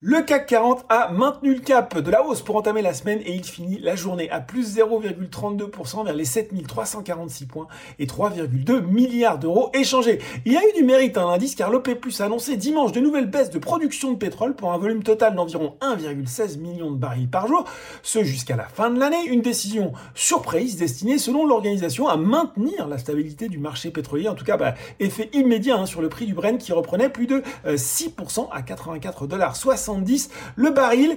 Le CAC 40 a maintenu le cap de la hausse pour entamer la semaine et il finit la journée à plus 0,32% vers les 7346 points et 3,2 milliards d'euros échangés. Il y a eu du mérite à l'indice car Plus a annoncé dimanche de nouvelles baisses de production de pétrole pour un volume total d'environ 1,16 million de barils par jour, ce jusqu'à la fin de l'année, une décision surprise destinée selon l'organisation à maintenir la stabilité du marché pétrolier, en tout cas bah, effet immédiat hein, sur le prix du Brent qui reprenait plus de 6% euh, à 84 dollars le baril.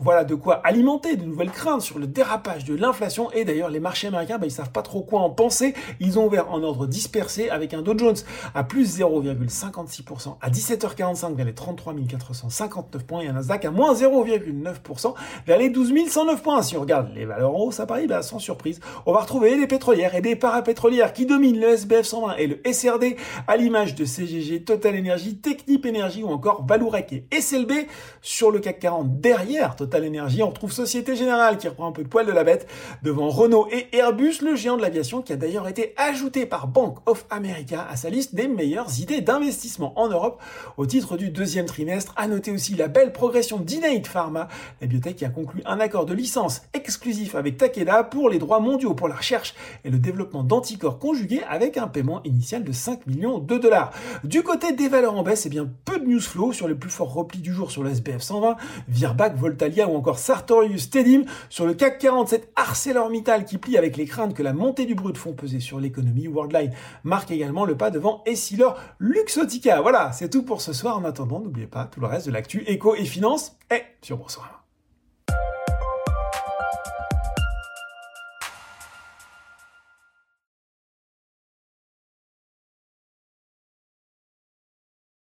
Voilà de quoi alimenter de nouvelles craintes sur le dérapage de l'inflation. Et d'ailleurs, les marchés américains, bah, ils savent pas trop quoi en penser. Ils ont ouvert en ordre dispersé avec un Dow Jones à plus 0,56% à 17h45 vers les 33 459 points et un Nasdaq à moins 0,9% vers les 12 109 points. Si on regarde les valeurs en hausse à Paris, bah, sans surprise, on va retrouver les pétrolières et des parapétrolières qui dominent le SBF 120 et le SRD à l'image de CGG, Total Energy, Technip Energy ou encore Valourec et SLB. Sur le CAC 40, derrière Total Energy, on retrouve Société Générale qui reprend un peu de poil de la bête devant Renault et Airbus, le géant de l'aviation qui a d'ailleurs été ajouté par Bank of America à sa liste des meilleures idées d'investissement en Europe au titre du deuxième trimestre. À noter aussi la belle progression d'Inate Pharma, la biotech qui a conclu un accord de licence exclusif avec Takeda pour les droits mondiaux pour la recherche et le développement d'anticorps conjugués avec un paiement initial de 5 millions de dollars. Du côté des valeurs en baisse, eh bien peu de news flow sur les plus forts replis du jour sur le SBF 120, Virbac, Voltalia ou encore Sartorius Tedim. Sur le CAC 40, cette ArcelorMittal qui plie avec les craintes que la montée du brut font peser sur l'économie. Worldline marque également le pas devant Essilor Luxotica. Voilà, c'est tout pour ce soir. En attendant, n'oubliez pas tout le reste de l'actu éco et finance est sur Boursorama.